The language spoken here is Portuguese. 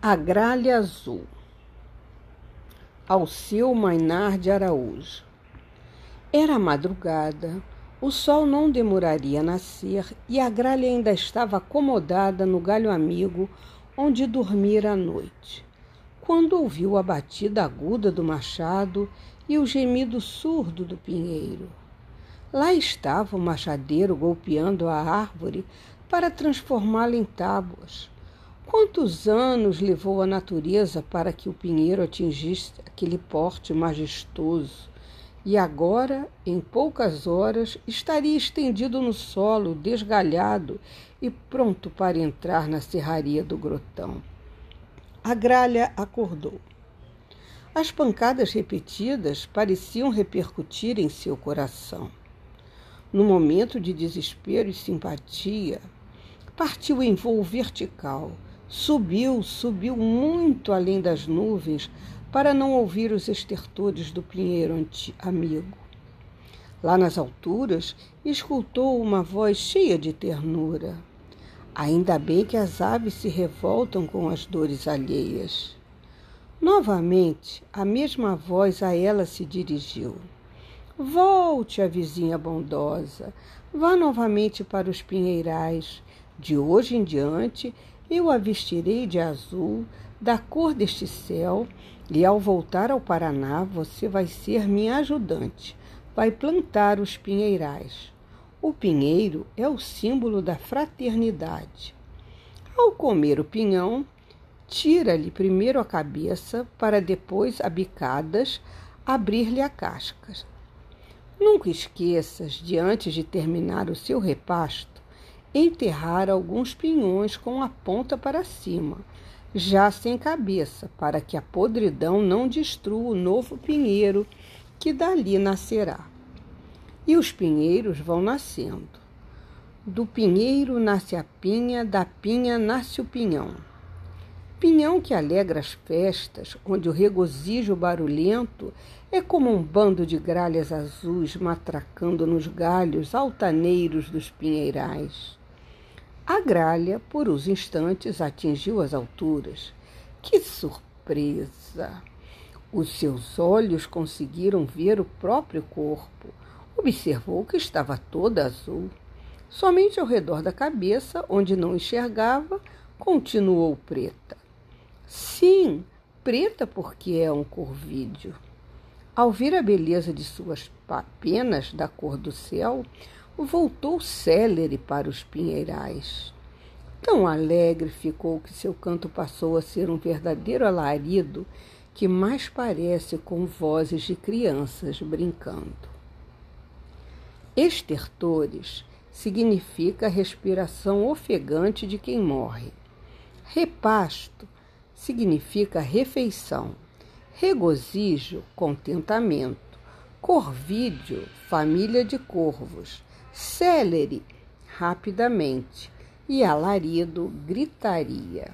A Gralha Azul. Alceu Mainar de Araújo. Era madrugada, o sol não demoraria a nascer e a gralha ainda estava acomodada no galho amigo onde dormira à noite, quando ouviu a batida aguda do machado e o gemido surdo do pinheiro. Lá estava o machadeiro golpeando a árvore para transformá-la em tábuas Quantos anos levou a natureza para que o pinheiro atingisse aquele porte majestoso? E agora, em poucas horas, estaria estendido no solo, desgalhado e pronto para entrar na serraria do grotão. A gralha acordou. As pancadas repetidas pareciam repercutir em seu coração. No momento de desespero e simpatia, partiu em voo vertical Subiu, subiu muito além das nuvens para não ouvir os estertores do pinheiro amigo. Lá nas alturas, escutou uma voz cheia de ternura. Ainda bem que as aves se revoltam com as dores alheias. Novamente, a mesma voz a ela se dirigiu. Volte, a vizinha bondosa, vá novamente para os pinheirais. De hoje em diante, eu a vestirei de azul, da cor deste céu, e ao voltar ao Paraná, você vai ser minha ajudante, vai plantar os pinheirais. O pinheiro é o símbolo da fraternidade. Ao comer o pinhão, tira-lhe primeiro a cabeça, para depois, a bicadas, abrir-lhe a casca. Nunca esqueças de, antes de terminar o seu repasto, enterrar alguns pinhões com a ponta para cima, já sem cabeça, para que a podridão não destrua o novo pinheiro que dali nascerá. E os pinheiros vão nascendo. Do pinheiro nasce a pinha, da pinha nasce o pinhão. Pinhão que alegra as festas, onde o regozijo barulhento é como um bando de gralhas azuis matracando nos galhos altaneiros dos pinheirais. A gralha, por uns instantes, atingiu as alturas. Que surpresa! Os seus olhos conseguiram ver o próprio corpo. Observou que estava toda azul. Somente ao redor da cabeça, onde não enxergava, continuou preta. Sim, preta porque é um corvídeo. Ao ver a beleza de suas penas da cor do céu, voltou célere para os pinheirais. Tão alegre ficou que seu canto passou a ser um verdadeiro alarido que mais parece com vozes de crianças brincando. Estertores significa respiração ofegante de quem morre. Repasto significa refeição. Regozijo, contentamento. Corvídeo, família de corvos célere, rapidamente, e alarido gritaria.